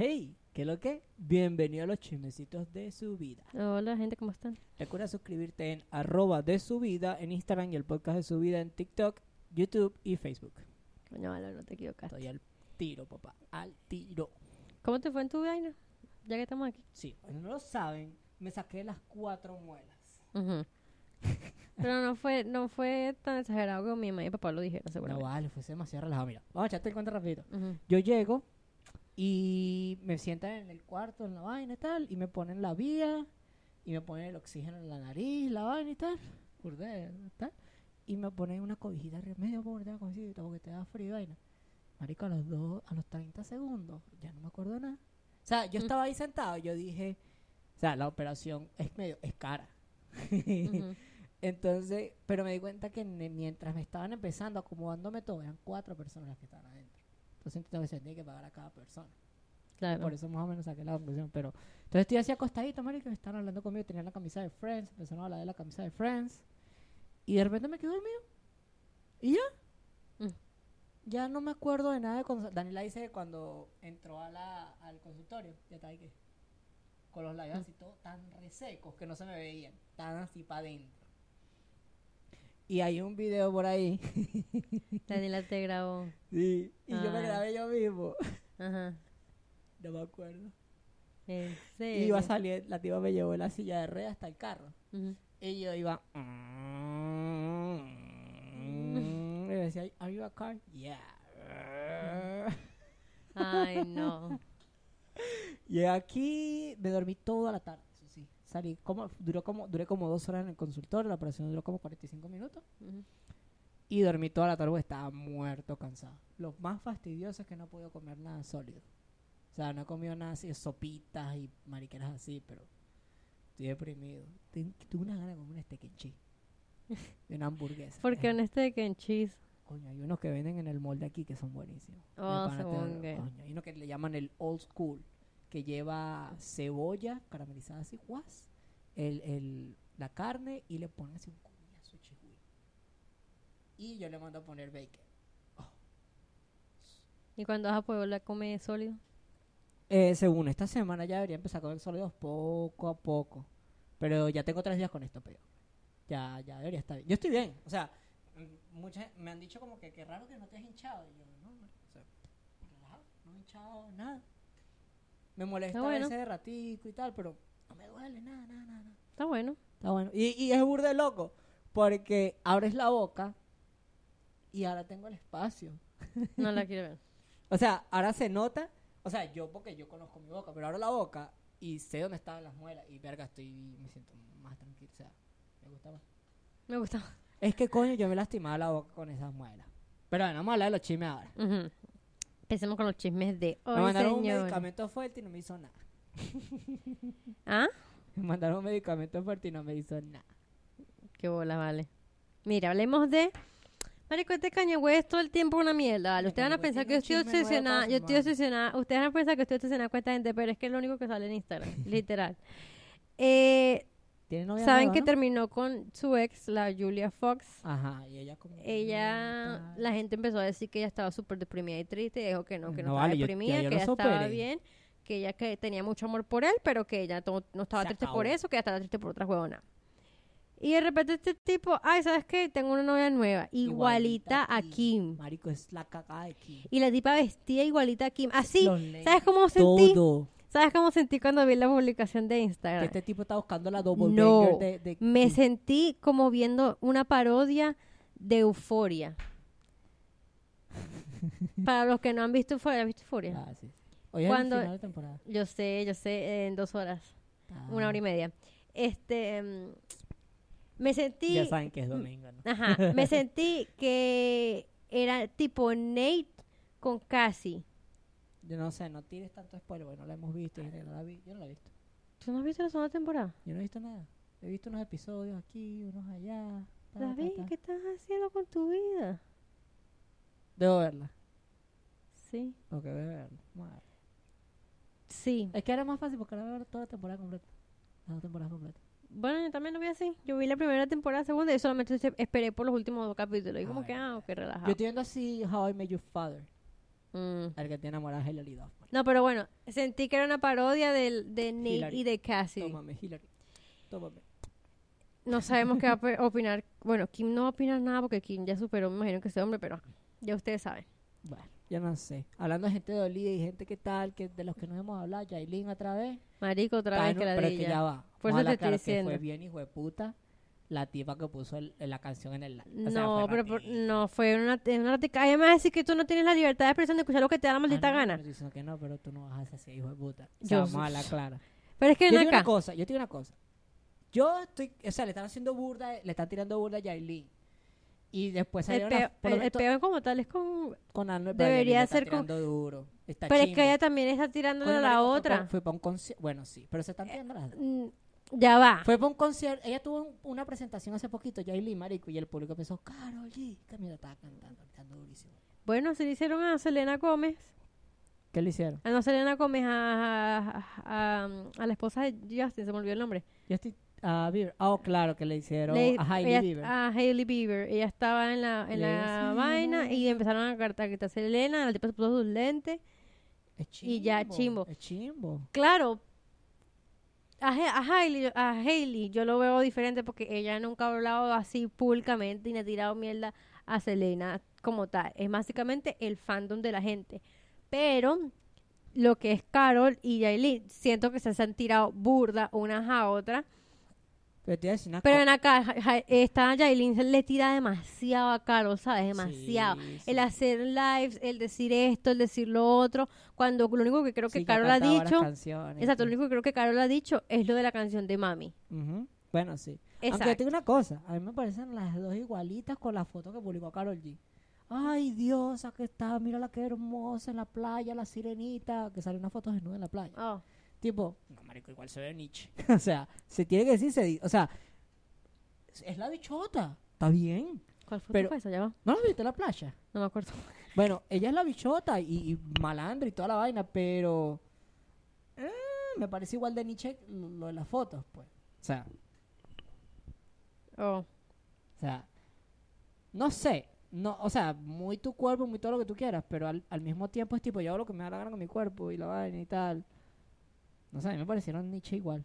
Hey, ¿qué lo que? Bienvenido a los chismecitos de su vida. Hola gente, ¿cómo están? Recuerda suscribirte en arroba de su vida en Instagram y el podcast de su vida en TikTok, YouTube y Facebook. Coño, no te equivocaste. Estoy al tiro, papá, al tiro. ¿Cómo te fue en tu vaina? Ya que estamos aquí. Sí, no lo saben, me saqué las cuatro muelas. Pero no fue, no fue tan exagerado como mi mamá y papá lo dijeron, No seguramente. vale, fuese demasiado relajado. Mira, vamos a echarte el cuento rapidito. Ujú. Yo llego y me sientan en el cuarto, en la vaina y tal, y me ponen la vía, y me ponen el oxígeno en la nariz, la vaina y tal, tal y me ponen una cobijita remedio porque te porque te da frío y vaina. Marico, a los dos, a los 30 segundos, ya no me acuerdo nada. O sea, yo mm. estaba ahí sentado, yo dije, o sea, la operación es medio, es cara. Entonces, pero me di cuenta que mientras me estaban empezando, acomodándome todo, eran cuatro personas las que estaban ahí. 200 que se tiene que pagar a cada persona. Claro. Por eso más o menos saqué la conclusión. Pero, entonces estoy así acostadito, marico, estaban hablando conmigo, tenían la camisa de Friends, empezaron a hablar de la camisa de Friends. Y de repente me quedé dormido. ¿Y ya? Mm. Ya no me acuerdo de nada de cuando... Daniela dice cuando entró a la, al consultorio, ya está ahí que... Con los labios mm. así todo tan resecos que no se me veían, tan así para adentro. Y hay un video por ahí. Daniela te grabó. sí. Y yo me Ah. grabé yo mismo. Ajá. No me acuerdo. En Y serio. iba a salir, la tipa me llevó en la silla de ruedas hasta el carro. Ujú. Y yo iba. Y me decía, ¿Are you a car? Yeah. Ay, no. Y aquí me dormí toda la tarde. Salí como, duró como, duré como dos horas en el consultorio, la operación duró como 45 minutos. Ujú. Y dormí toda la tarde estaba muerto, cansado. Lo más fastidioso es que no he podido comer nada sólido. O sea, no he comido nada así, sopitas y mariqueras así, pero estoy deprimido. Ten- Tuve una gana de comer un steak and cheese. De una hamburguesa. Porque este que en cheese. Coño, hay unos que venden en el molde aquí que son buenísimos. Oh, pana te- según que- coño, hay uno que le llaman el old school, que lleva cebolla caramelizada así, guas, el, el, la carne y le ponen así un coñazo de chihuahua. Y yo le mando a poner bacon. ¿Y cuando vas a poder volver a comer sólido? Eh, según esta semana ya debería empezar a comer sólidos poco a poco. Pero ya tengo tres días con esto, pero ya, ya debería estar bien. Yo estoy bien, o sea, mm, muchas me han dicho como que qué raro que no te has hinchado. Y yo, no, no, o sea, relajado, no he hinchado nada. Me molesta bueno. ese de ratico y tal, pero no me duele nada, nada, nada. Está bueno. Está bueno. Y, y es burde loco, porque abres la boca y ahora tengo el espacio. No la quiero ver. O sea, ahora se nota, o sea, yo porque yo conozco mi boca, pero abro la boca y sé dónde estaban las muelas y verga, estoy me siento más tranquilo, o sea, me gusta más. Me gusta. Es que coño, yo me lastimaba la boca con esas muelas. Pero bueno, vamos a hablar de los chismes ahora. Ujú. Empecemos con los chismes de me hoy, mandaron un medicamento fuerte y no me hizo nada. ¿Ah? Me mandaron un medicamento fuerte y no me hizo nada. Qué bola, vale. Mira, hablemos de. Marico, este Kanye West todo el tiempo una mierda, vale. Mira, Ustedes van a pensar que yo estoy obsesionada. Yo estoy obsesionada. Ustedes van a pensar que estoy obsesionada con esta gente, pero es que es lo único que sale en Instagram, literal. Eh, ¿Tiene novia Saben nueva, que no? terminó con su ex, la Julia Fox. Ajá, y ella como... Ella, "No, la gente empezó a decir que ella estaba súper deprimida y triste, y dijo que no, que no, No estaba vale, deprimida, yo que ella estaba bien, que ella que tenía mucho amor por él, pero que ella no estaba Se triste acabó. por eso, que ella estaba triste por otra huevona. Y de repente este tipo, ay, ¿sabes qué? Tengo una novia nueva, igualita, a Kim. Marico, es la cagada de Kim. Y la tipa vestía igualita a Kim. Así, ¿sabes cómo sentí? Todo. ¿Sabes cómo sentí cuando vi la publicación de Que Instagram? este tipo está buscando la double No, de, de Me sentí como viendo una parodia de Euforia. Para los que no han visto Euforia, ¿has visto Euforia? Ah, sí. Hoy es Cuando- el final de temporada. Yo sé, yo sé, en dos horas, una hora y media. Este, mm, me sentí, Ya saben que es domingo, ¿no? ajá, me sentí que era tipo Nate con Cassie. Yo no sé, no tires tanto spoiler, porque no la hemos visto. Yo no la, vi, yo no la he visto. ¿Tú no has visto la segunda temporada? Yo no he visto nada. He visto unos episodios aquí, unos allá. ta, David, ta. ¿qué estás haciendo con tu vida? Debo verla. Sí. Ok, voy a verla. Ver. Sí. Es que era más fácil porque ahora ver toda la temporada completa. Las dos temporadas completas. Bueno, yo también lo vi así. Yo vi la primera temporada, segunda, y solamente esperé por los últimos dos capítulos. Y como que, ah, ok, relajado. Yo estoy viendo así How I Met Your Father. Mm. El que tiene enamorada a Hilary Duff. No, pero bueno, sentí que era una parodia del- de, Nate Hillary. y de Cassidy. Tómame, Hillary. Tómame. No sabemos qué va a opinar. Bueno, Kim no va a opinar nada porque Kim ya superó, me imagino que ese hombre, pero ya ustedes saben. Bueno, yo no sé. Hablando de gente dolida y gente que tal, que de los que no hemos hablado, Yailin otra vez. Marico, otra vez que la pero es que ya. ya va. Por eso te estoy claro que diciendo. fue bien hijo de puta la tipa que puso el- la canción en el... o sea, No, pero por- no, fue una, una ratica. Ay, me vas a decir que tú no tienes la libertad de expresión de escuchar lo que te da la Ah, maldita gana. diciendo que no, pero tú no vas a así, hijo de puta. O Yo sea, vamos a hablar clara. Pero es que Yo ven una cosa, yo te digo una cosa. Yo estoy, o sea, le están haciendo burda, le están tirando burda a Yailin. Y después El salieron peo, las- por lo el, el menos peo como tal es con... con pero debería Yailin le está ser con- tirando duro. Está Pero es que chimbo. ella también está tirándole Coño, a la marico, fue otra. Fue para un concierto. Bueno, sí, pero se están tirando las dos. Mm, Ya va. Fue para un concierto. Ella tuvo un- una presentación hace poquito, Yailin, marico, y el público empezó, Carol G. Que mira, estaba cantando, cantando durísimo. Bueno, se le hicieron a Selena Gómez. ¿Qué le hicieron? A no Selena Gómez, a, a, a- a la esposa de Justin, se me olvidó el nombre. Yo estoy... A Bieber. Oh, claro, que le hicieron Le- a Hailey ella- Bieber. A Hailey Bieber. Ella estaba en la, en la vaina y empezaron a gritar, a Selena, la tipa se puso sus lentes. Es y ya, chimbo. Es chimbo. Claro, a, a Hailey, a Hailey yo lo veo diferente porque ella nunca ha hablado así públicamente y le ha tirado mierda a Selena como tal. Es básicamente el fandom de la gente. Pero lo que es Carol y Yailin, siento que se han tirado burda unas a otras. Pero te una Pero acá, Ja- Ja- esta le tira demasiado a Carol, ¿sabes? Demasiado. Sí, El hacer lives, el decir esto, el decir lo otro, cuando lo único que creo que Sí, Carol ha dicho, exacto, lo único que creo que Carol ha dicho es lo de la canción de Mami. Bueno, sí. Aunque Exacto. digo una cosa, a mí me parecen las dos igualitas con la foto que publicó Carol G. Ay, diosa que está, mira la que hermosa en la playa, la sirenita, que sale una foto desnuda en la playa. Oh, Tipo, no, marico, igual se ve Nietzsche. o sea, se tiene que decir, se o sea, es- la bichota, está bien. ¿Cuál foto Pero- fue esa? Ya va. ¿No la viste en la playa? No me acuerdo. Bueno, ella es la bichota y, y malandra y toda la vaina, pero eh, me parece igual de Nietzsche lo, lo de las fotos, pues. O sea, Oh. O sea, no sé, no, o sea, muy tu cuerpo, muy todo lo que tú quieras, pero al, al mismo tiempo es tipo, yo hago lo que me da la gana con mi cuerpo y la vaina y tal. No sé, a mí me parecieron Nietzsche igual.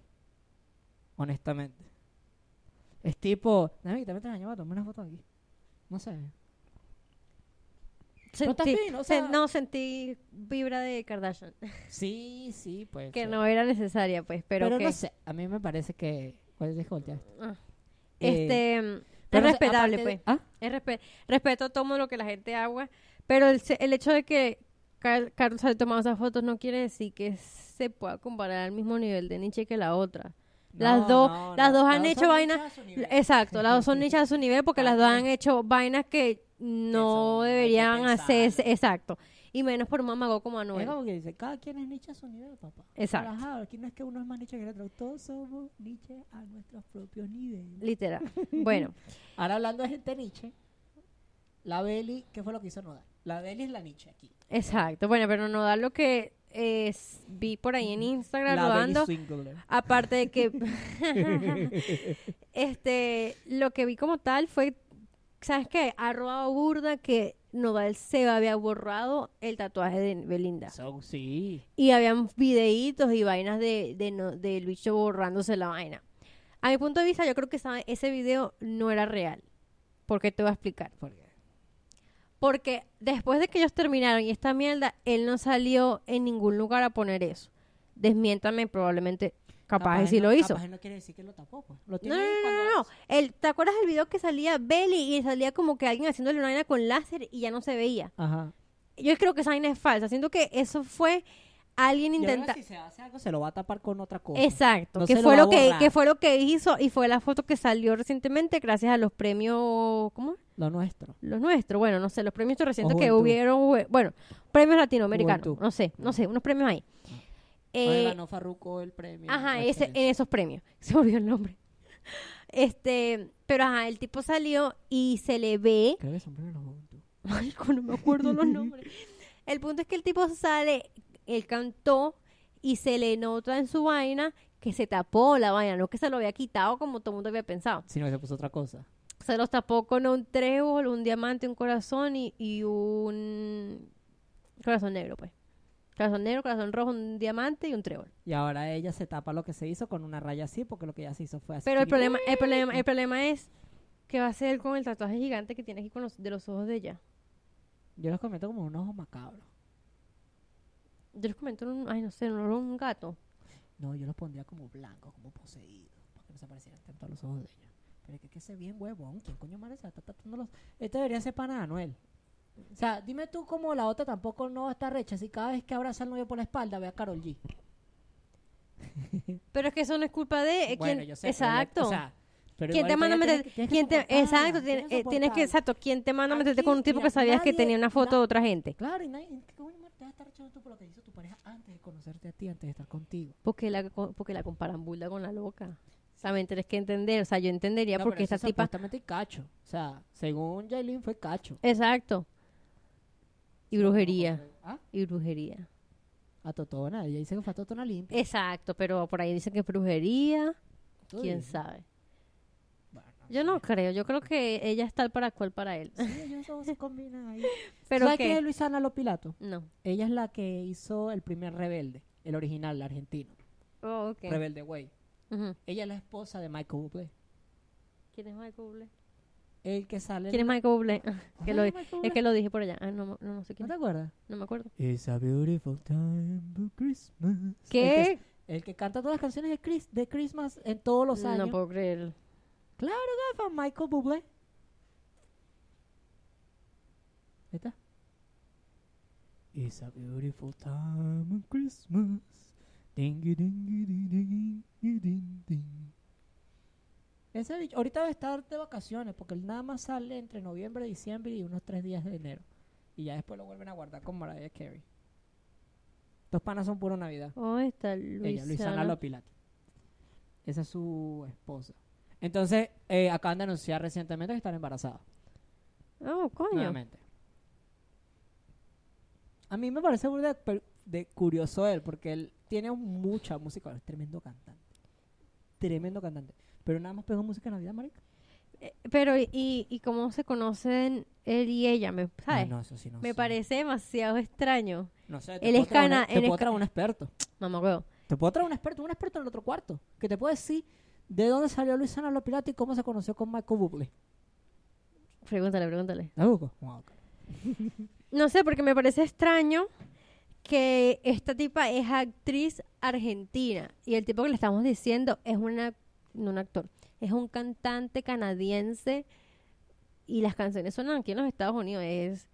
Honestamente. Es tipo, tres años, tomar una foto aquí. No sé. Pero Sentí- sen- sea- no, sentí vibra de Kardashian. Sí, sí, pues. que no era necesaria, pues, pero, Pero, que... no sé, a mí me parece que. ¿Cuál es voltear? Ah. Eh, este, mm, es respetable, pues. de- ¿Ah? Es respe- respeto todo lo que la gente haga, pero el, el hecho de que Carlos haya tomado esas fotos no quiere decir que se pueda comparar al mismo nivel de Nietzsche que la otra. Las No, dos- no, las dos han hecho vainas-. Exacto, las dos son nichas a su nivel porque las dos han hecho vainas que no Eso, deberían hacerse, exacto. Y menos por un mamago como Es Anuel. como que dice, cada quien es Nietzsche a su nivel, papá. Exacto. Aquí no es que uno es más Nietzsche que el otro, todos somos Nietzsche a nuestros propios niveles. Literal. Bueno, Ahora hablando de gente Nietzsche, la Beli, ¿qué fue lo que hizo Nodal? La Beli es la Nietzsche aquí. exacto. Bueno, pero no da lo que es- vi por ahí en Instagram La rodando. Aparte de que este lo que vi como tal fue ¿sabes qué? Ha robado burda que Nodal se había borrado el tatuaje de Belinda. So, sí. Y habían videitos y vainas de, de bicho borrándose la vaina. A mi punto de vista, yo creo que ese video no era real. ¿Por qué te voy a explicar? Porque Porque después de que ellos terminaron y esta mierda, él no salió en ningún lugar a poner eso. Desmiéntame, probablemente capaz, y sí no, lo hizo. Capaz no quiere decir que lo tapó, pues. Lo No, tiene no, ahí no, cuando- no, no. El, ¿Te acuerdas del video que salía Belly y salía como que alguien haciéndole una vaina con láser y ya no se veía? Ajá. Yo creo que esa vaina es falsa. Siento que eso fue alguien intenta... si se hace algo, se lo va a tapar con otra cosa. Exacto, No que lo fue lo que, que fue lo que hizo y fue la foto que salió recientemente gracias a los premios, ¿cómo? Lo nuestro. Los nuestros, bueno, no sé, los premios recientes que hubieron, bueno, premios latinoamericanos, Juventud. no sé, no sé, unos premios ahí. Donde Eh, ganó Farruko el premio. Ajá, ese, en esos premios. Se me olvidó el nombre. Este, pero ajá, el tipo salió y se le ve. Creo que son premios juventud. Marico, no me acuerdo los nombres. El punto es que el tipo sale, él cantó y se le nota en su vaina que se tapó la vaina, no que se lo había quitado como todo el mundo había pensado. Si no, se puso otra cosa. Se los tapó con un trébol, un diamante, un corazón y, y un corazón negro, pues. Corazón negro, corazón rojo, un diamante y un trébol. Y ahora ella se tapa lo que se hizo con una raya así, porque lo que ella se hizo fue así. Pero el problema, el problema, el problema es qué va a hacer con el tatuaje gigante que tiene aquí con los, de los ojos de ella. Yo los comento como un ojo macabro. Yo les comento un, ay no sé, un, un gato. No, yo los pondría como blancos, como poseídos, para que no se parecieran tanto a los ojos de ella. Pero es que, que se bien huevón. ¿Quién coño madre se está tatuando los...? Este debería ser pana de Anuel. O sea, dime tú cómo la otra tampoco no está recha si cada vez que abraza al novio por la espalda ve a Carol G. Pero es que eso no es culpa de eh, Bueno, yo sé, pero exacto. o sea, pero ¿Quién te manda a meter? tiene que- tienes que ¿Quién te, soportarla, exacto, tiene- tienes que eh, tienes que, soportarla. exacto, ¿quién te manda a meterte con un tipo mira, que sabías que tenía una foto de otra gente? Claro, y nadie, ¿qué coño te vas a estar echando tú por lo que hizo tu pareja antes de conocerte a ti, antes de estar contigo? Porque la, porque la comparan burda con la loca. También tienes que entender, o sea, yo entendería No, porque esta es tipa... supuestamente cacho. O sea, según Jailin fue cacho. Exacto. Y brujería. ¿Ah? Y brujería. A Totona, ella dice que fue a Totona limpia. Exacto, pero por ahí dicen que es brujería. ¿Quién dices. sabe? Yo no creo, yo creo que ella es tal para cual para él. Sí, ellos dos se combinan ahí. Pero ¿Sabes quién que... es Luisana Lopilato? No. Ella es la que hizo el primer Rebelde, el original, el argentino. Oh, ok. Rebelde Way. Ella es la esposa de Michael Bublé. ¿Quién es Michael Bublé? El que sale... ¿Quién es Michael Bublé? ¿No que sabes lo, Michael es que lo dije por allá. Ah, no, no, no sé ¿No quién. te acuerdas? No me acuerdo. It's a beautiful time for Christmas. El que, ¿Qué? el que canta todas las canciones de, Chris, de Christmas en todos los años. No puedo creer. Claro, gafa, Michael Bublé. Ahí está. It's a beautiful time of Christmas. Dingy, dingy, dingy, dingy, ding, ding. Ese bicho, ahorita debe estar de vacaciones porque él nada más sale entre noviembre, diciembre y unos tres días de enero. Y ya después lo vuelven a guardar con Mariah Carey. Dos panas son puro Navidad. Oh, está Ella, Luisana Luisana. Lopilato. Esa es su esposa. Entonces, eh, acaban de anunciar recientemente que están embarazadas. Oh, coño. Nuevamente. A mí me parece de, de curioso él, porque él tiene mucha música. Es tremendo cantante. Tremendo cantante. Pero nada más pegó música en Navidad, marica. Eh, Pero, ¿y, y cómo se conocen él y ella? ¿Me, ¿Sabes? Ah, no, eso sí no Me sé. parece demasiado extraño. No sé, te Él puedo es traer una- cana- Te puedo traer un experto. Mamá, huevo. Te puedo traer un experto, un experto en el otro cuarto. Que te puede decir de dónde salió Luisana Lopilato y cómo se conoció con Michael Bublé. Pregúntale, pregúntale. ¿La busco? Ah. No sé, porque me parece extraño que esta tipa es actriz argentina y el tipo que le estamos diciendo es una, no un actor, es un cantante canadiense y las canciones suenan aquí en los Estados Unidos, es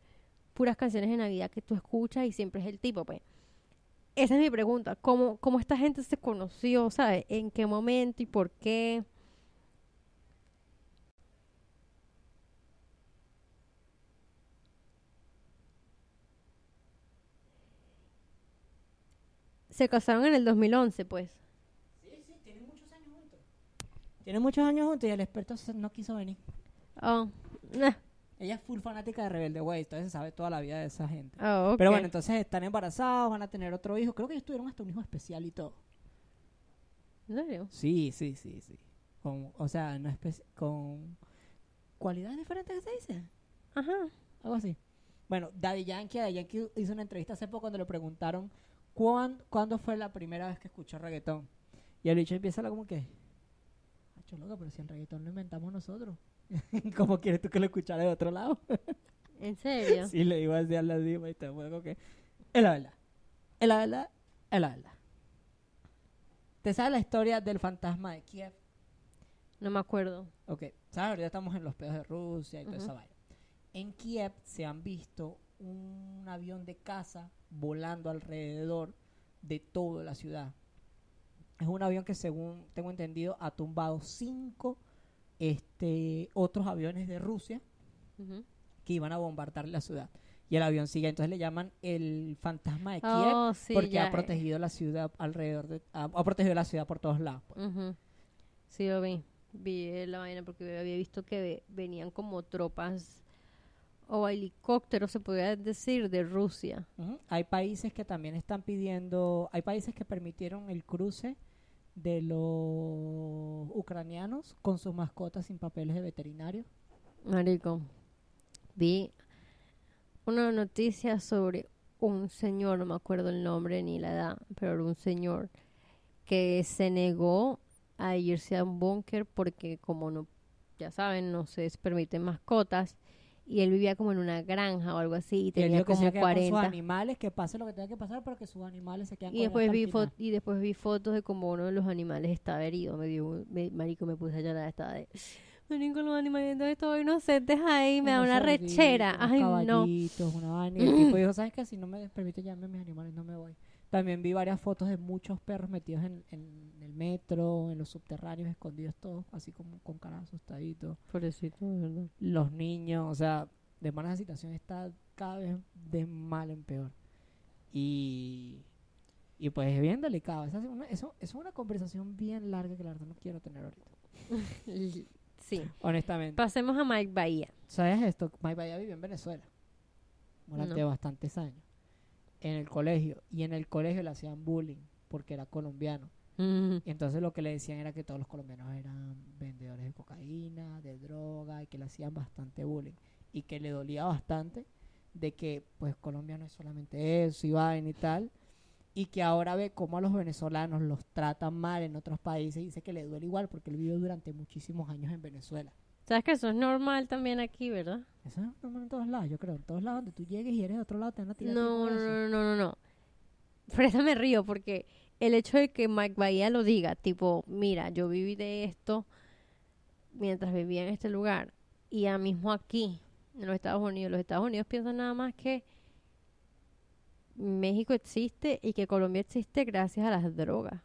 puras canciones de Navidad que tú escuchas y siempre es el tipo, pues. Esa es mi pregunta, ¿cómo, cómo esta gente se conoció, sabes? ¿En qué momento y por qué? Se casaron en el 2011, pues. Sí, sí, tienen muchos años juntos. Tienen muchos años juntos y el experto no quiso venir. Oh, nah. Ella es full fanática de Rebelde Way, entonces sabe toda la vida de esa gente. Oh, Pero ok. bueno, entonces están embarazados, van a tener otro hijo. Creo que ellos tuvieron hasta un hijo especial y todo. ¿En serio? Sí, sí, sí, sí. Con, o sea, no con cualidades diferentes que se dice. Ajá. Algo así. Bueno, Daddy Yankee, Daddy Yankee hizo una entrevista hace poco cuando le preguntaron cuán- cuándo fue la primera vez que escuchó reggaetón. Y el bicho empieza como que, Hacho loco, pero si el reggaetón lo inventamos nosotros. ¿Cómo quieres tú que lo escuchara de otro lado? ¿En serio? Sí, le iba a decir a la diva y te como que, es la verdad. Es la verdad, es la verdad. ¿Te sabes la historia del fantasma de Kiev? No me acuerdo. Ok, ¿sabes? Ahorita estamos en los pedos de Rusia y toda Ujú. esa vaina. En Kiev se han visto un avión de caza volando alrededor de toda la ciudad. Es un avión que, según tengo entendido, ha tumbado cinco este, otros aviones de Rusia que iban a bombardear la ciudad. Y el avión sigue, entonces le llaman el fantasma de Kiev Oh, sí, porque ha protegido la ciudad alrededor de, ha, ha protegido la ciudad por todos lados. pues. Sí, lo vi. Vi la vaina porque había visto que ve- venían como tropas o helicópteros, se podría decir, de Rusia. Hay países que también están pidiendo, hay países que permitieron el cruce de los ucranianos con sus mascotas sin papeles de veterinario. Marico, vi una noticia sobre un señor, no me acuerdo el nombre ni la edad, pero era un señor que se negó a irse a un búnker porque como no, ya saben, no se permiten mascotas y él vivía como en una granja o algo así y Y tenía que se como a quedar con sus 40 animales, que pase lo que tenga que pasar, pero que sus animales se quedan y después vi y después vi fotos de como uno de los animales estaba herido, me dio un- me- marico me puse a llorar estaba de marico los animalitos estos inocentes ahí me da una rechera, ay no. una vaina. Y el tipo dijo, ¿sabes qué? Si no me permite llevarme a mis animales, no me voy. También vi varias fotos de muchos perros metidos en, en el metro, en los subterráneos, escondidos todos, así como con cara asustaditos. Pobrecito, verdad. Los niños, o sea, de manera la situación está cada vez de mal en peor. Y, y pues es bien delicado. Esa es una, eso, eso es una conversación bien larga que la verdad no quiero tener ahorita. Sí. Honestamente. Pasemos a Mike Bahía. ¿Sabes esto? Mike Bahía vivió en Venezuela durante No. bastantes años. En el colegio. Y en el colegio le hacían bullying porque era colombiano. Y entonces lo que le decían era que todos los colombianos eran vendedores de cocaína, de droga, y que le hacían bastante bullying. Y que le dolía bastante de que, pues, Colombia no es solamente eso y vaina y tal. Y que ahora ve cómo a los venezolanos los tratan mal en otros países y dice que le duele igual porque él vivió durante muchísimos años en Venezuela. Sabes que eso es normal también aquí, ¿verdad? Eso es normal en todos lados, yo creo. En todos lados donde tú llegues y eres de otro lado, te van a tirar No, no, eso. no, no, no, no. Fresa me río porque el hecho de que Mike Bahía lo diga, tipo, mira, yo viví de esto mientras vivía en este lugar y ya mismo aquí, en los Estados Unidos, los Estados Unidos piensan nada más que México existe y que Colombia existe gracias a las drogas.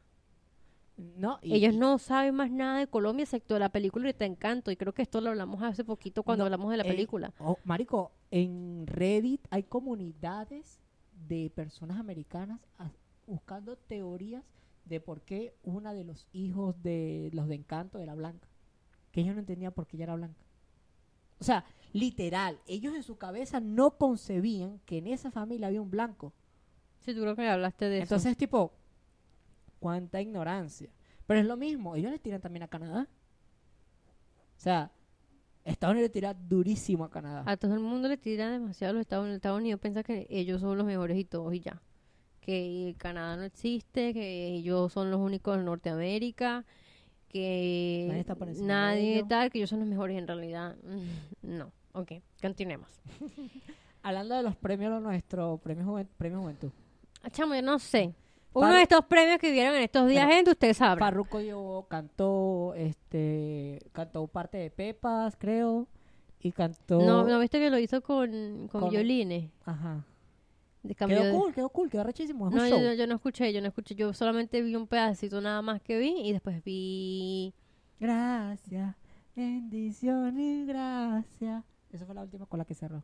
No, y- Ellos no saben más nada de Colombia excepto de la película y te encanto y creo que esto lo hablamos hace poquito cuando No, hablamos de la eh, película. Oh, marico, en Reddit hay comunidades de personas americanas a- buscando teorías de por qué una de los hijos de los de Encanto era blanca. Que ellos no entendían por qué ella era blanca. O sea, literal, ellos en su cabeza no concebían que en esa familia había un blanco. Sí, tú creo que hablaste de eso. Entonces, tipo, cuánta ignorancia. Pero es lo mismo, ellos le tiran también a Canadá. O sea, Estados Unidos le tira durísimo a Canadá. A todo el mundo le tira demasiado a los Estados Unidos. Estados Unidos piensa que ellos son los mejores y todos y ya. Que Canadá no existe, que ellos son los únicos en Norteamérica, que Nadie está por nadie tal, que ellos son los mejores en realidad. No. Ok, continuemos. Hablando de los premios, nuestro premio, Juven- premio Juventud. Ah, Chamo, yo no sé. Uno de estos premios que vieron en estos días, gente, usted sabe. Farruko llevó, cantó, este, cantó parte de Pepas, creo, y cantó. No, ¿no viste que lo hizo con, con, Con- violines? Ajá. De Quedó de- cool, quedó cool, quedó rechísimo. Es No, un yo, show. yo- yo no escuché, yo no escuché. Yo solamente vi un pedacito nada más que vi y después vi... Gracias, bendición y gracias. Esa fue la última con la que cerró.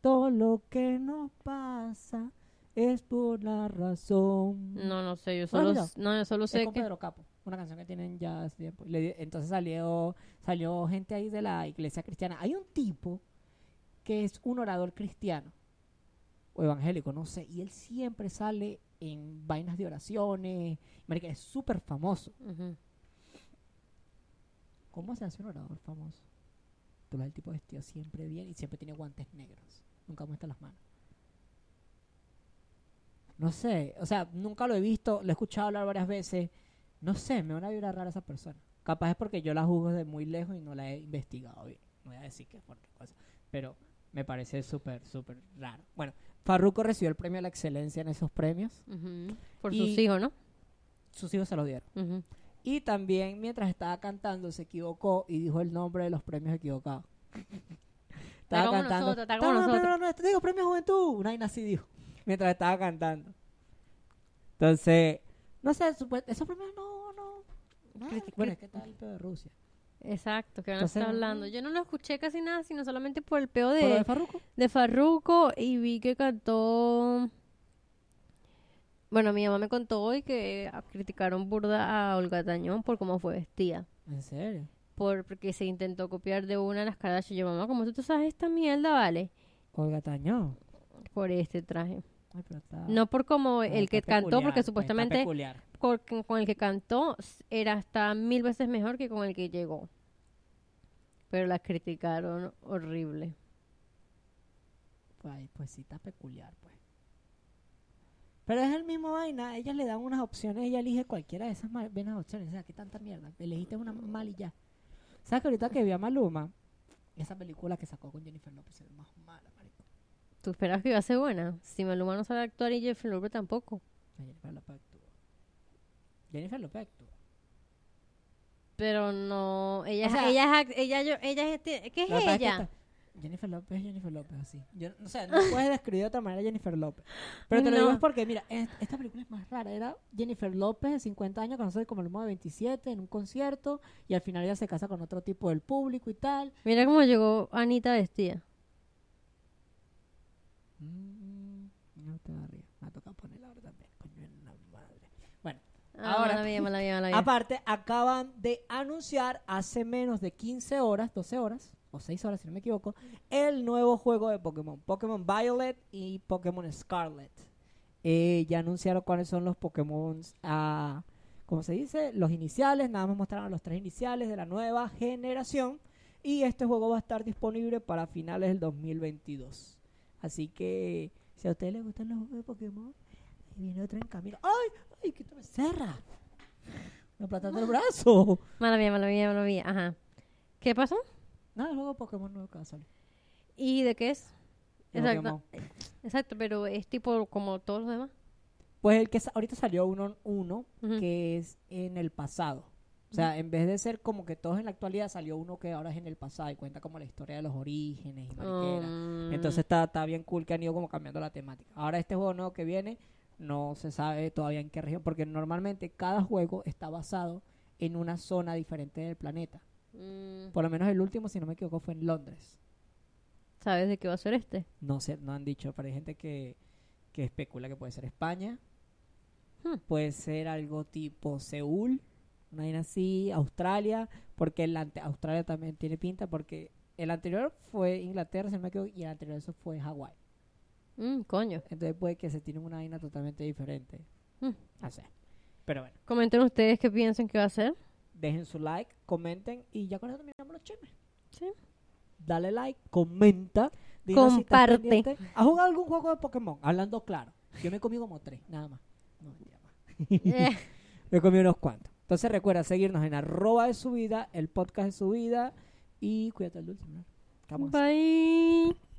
Todo lo que nos pasa es por la razón. No, no sé, yo ¿No has solo, no, yo solo es sé con que... Pedro Capo, una canción que tienen ya hace tiempo. Le entonces salió, salió gente ahí de la iglesia cristiana. Hay un tipo que es un orador cristiano o evangélico, no sé, y él siempre sale en vainas de oraciones. Marica, es súper famoso. ¿Cómo se hace un orador famoso? Tú ves el tipo vestido siempre bien y siempre tiene guantes negros. Nunca muestra las manos. No sé, o sea, nunca lo he visto, lo he escuchado hablar varias veces. No sé, me da una vibra rara esa persona. Capaz es porque yo la juzgo desde muy lejos y no la he investigado bien. No voy a decir que es por otra cosa. Pero me parece súper, súper raro. Bueno, Farruko recibió el premio a la excelencia en esos premios. Por sus hijos, ¿no? Sus hijos se los dieron. Y también mientras estaba cantando se equivocó y dijo el nombre de los premios equivocados. Está como nosotros, está como "Toma, nosotros". premio nuestro", digo, premio juventud. Una así dijo. Mientras estaba cantando. Entonces, no sé, esos premios no, no. nada. Criti- Bueno, es que está el pedo de Rusia. Exacto, que no Entonces, está hablando. Yo no lo escuché casi nada, sino solamente por el peo ¿Por lo de de, Farruko? de Farruko y vi que cantó... Bueno, mi mamá me contó hoy que ah, criticaron burda a Olga Tañón por cómo fue vestida. ¿En serio? Por, porque se intentó copiar de una de las Kardashian. Yo, mamá, ¿cómo tú te sabes esta mierda, vale? Olga Tañón. Por este traje. Ay, pero está- No por como el que cantó, porque supuestamente peculiar. con, el que cantó era hasta mil veces mejor que con el que llegó. Pero la criticaron horrible. Ay, pues sí, está peculiar, pues. Pero es el mismo vaina, ellas le dan unas opciones, ella elige cualquiera de esas buenas opciones. O sea, qué tanta mierda. Elegiste una mal y ya. ¿Sabes que ahorita que vi a Maluma, esa película que sacó con Jennifer López es más mala. ¿Tú esperas que iba a ser buena? Si Maluma no sabe actuar y Jennifer Lopez tampoco. Jennifer López actúa. Jennifer López actúa. Pero no, ella, O sea- ella, ella, yo, ella es, ¿qué es que ella? Jennifer López es Jennifer López, así. Yo, o sea, no puedes describir de otra manera a Jennifer López. Pero te lo digo es porque, mira, es- esta película es más rara. Era Jennifer López de 50 años, conocida como el modo de 27, en un concierto. Y al final ella se casa con otro tipo del público y tal. Mira cómo llegó Anita vestida. Mm, no te. Me ha tocado ponerla ahora también. Coño, en la madre. Bueno, Ah, Ahora- mala mía, mala mía, mala mía. aparte, acaban de anunciar hace menos de 15 horas, 12 horas, o 6 horas si no me equivoco, el nuevo juego de Pokémon. Pokémon Violet y Pokémon Scarlet. Eh, ya anunciaron cuáles son los Pokémon, ah, ¿cómo se dice? Los iniciales, nada más mostraron los tres iniciales de la nueva generación. Y este juego va a estar disponible para finales del 2022. Así que, si a ustedes les gustan los juegos de Pokémon, ahí viene otro en camino. ¡Ay! ¡Ay! ¡Que me cerra! Me el brazo. Mala mía, mala mía, mala mía. Ajá. ¿Qué pasó? No, el juego de Pokémon nuevo que salir. ¿Y de qué es? De Exacto. Pokémon. Exacto, pero es tipo como todos los demás. Pues el que sa- ahorita salió uno, uno que es en el pasado. O sea, en vez de ser como que todos en la actualidad, salió uno que ahora es en el pasado y cuenta como la historia de los orígenes y mariquera. Mm, Entonces está, está bien cool que han ido como cambiando la temática. Ahora este juego nuevo que viene no se sabe todavía en qué región, porque normalmente cada juego está basado en una zona diferente del planeta. mm, Por lo menos el último, si no me equivoco, fue en Londres. ¿Sabes de qué va a ser este? No sé, no han dicho, pero hay gente que, que especula que puede ser España. Hmm. Puede ser algo tipo Seúl, una vaina así, Australia, porque el ante- Australia también tiene pinta, porque el anterior fue Inglaterra, si no me equivoco, y el anterior eso fue Hawái. Mm, coño. Entonces puede que se tienen una vaina totalmente diferente. Hmm. No sé. Pero bueno, Comenten ustedes qué piensan que va a ser. dejen su like, comenten y ya con eso terminamos los chismes. Sí. Dale like, comenta. si Comparte. pendiente. ¿Has jugado algún juego de Pokémon? Hablando claro. Yo me comido como tres, nada más. No, mentira más. Me comido unos cuantos. Entonces recuerda seguirnos en arroba de su vida, el podcast de su vida y cuídate el dulce. bye.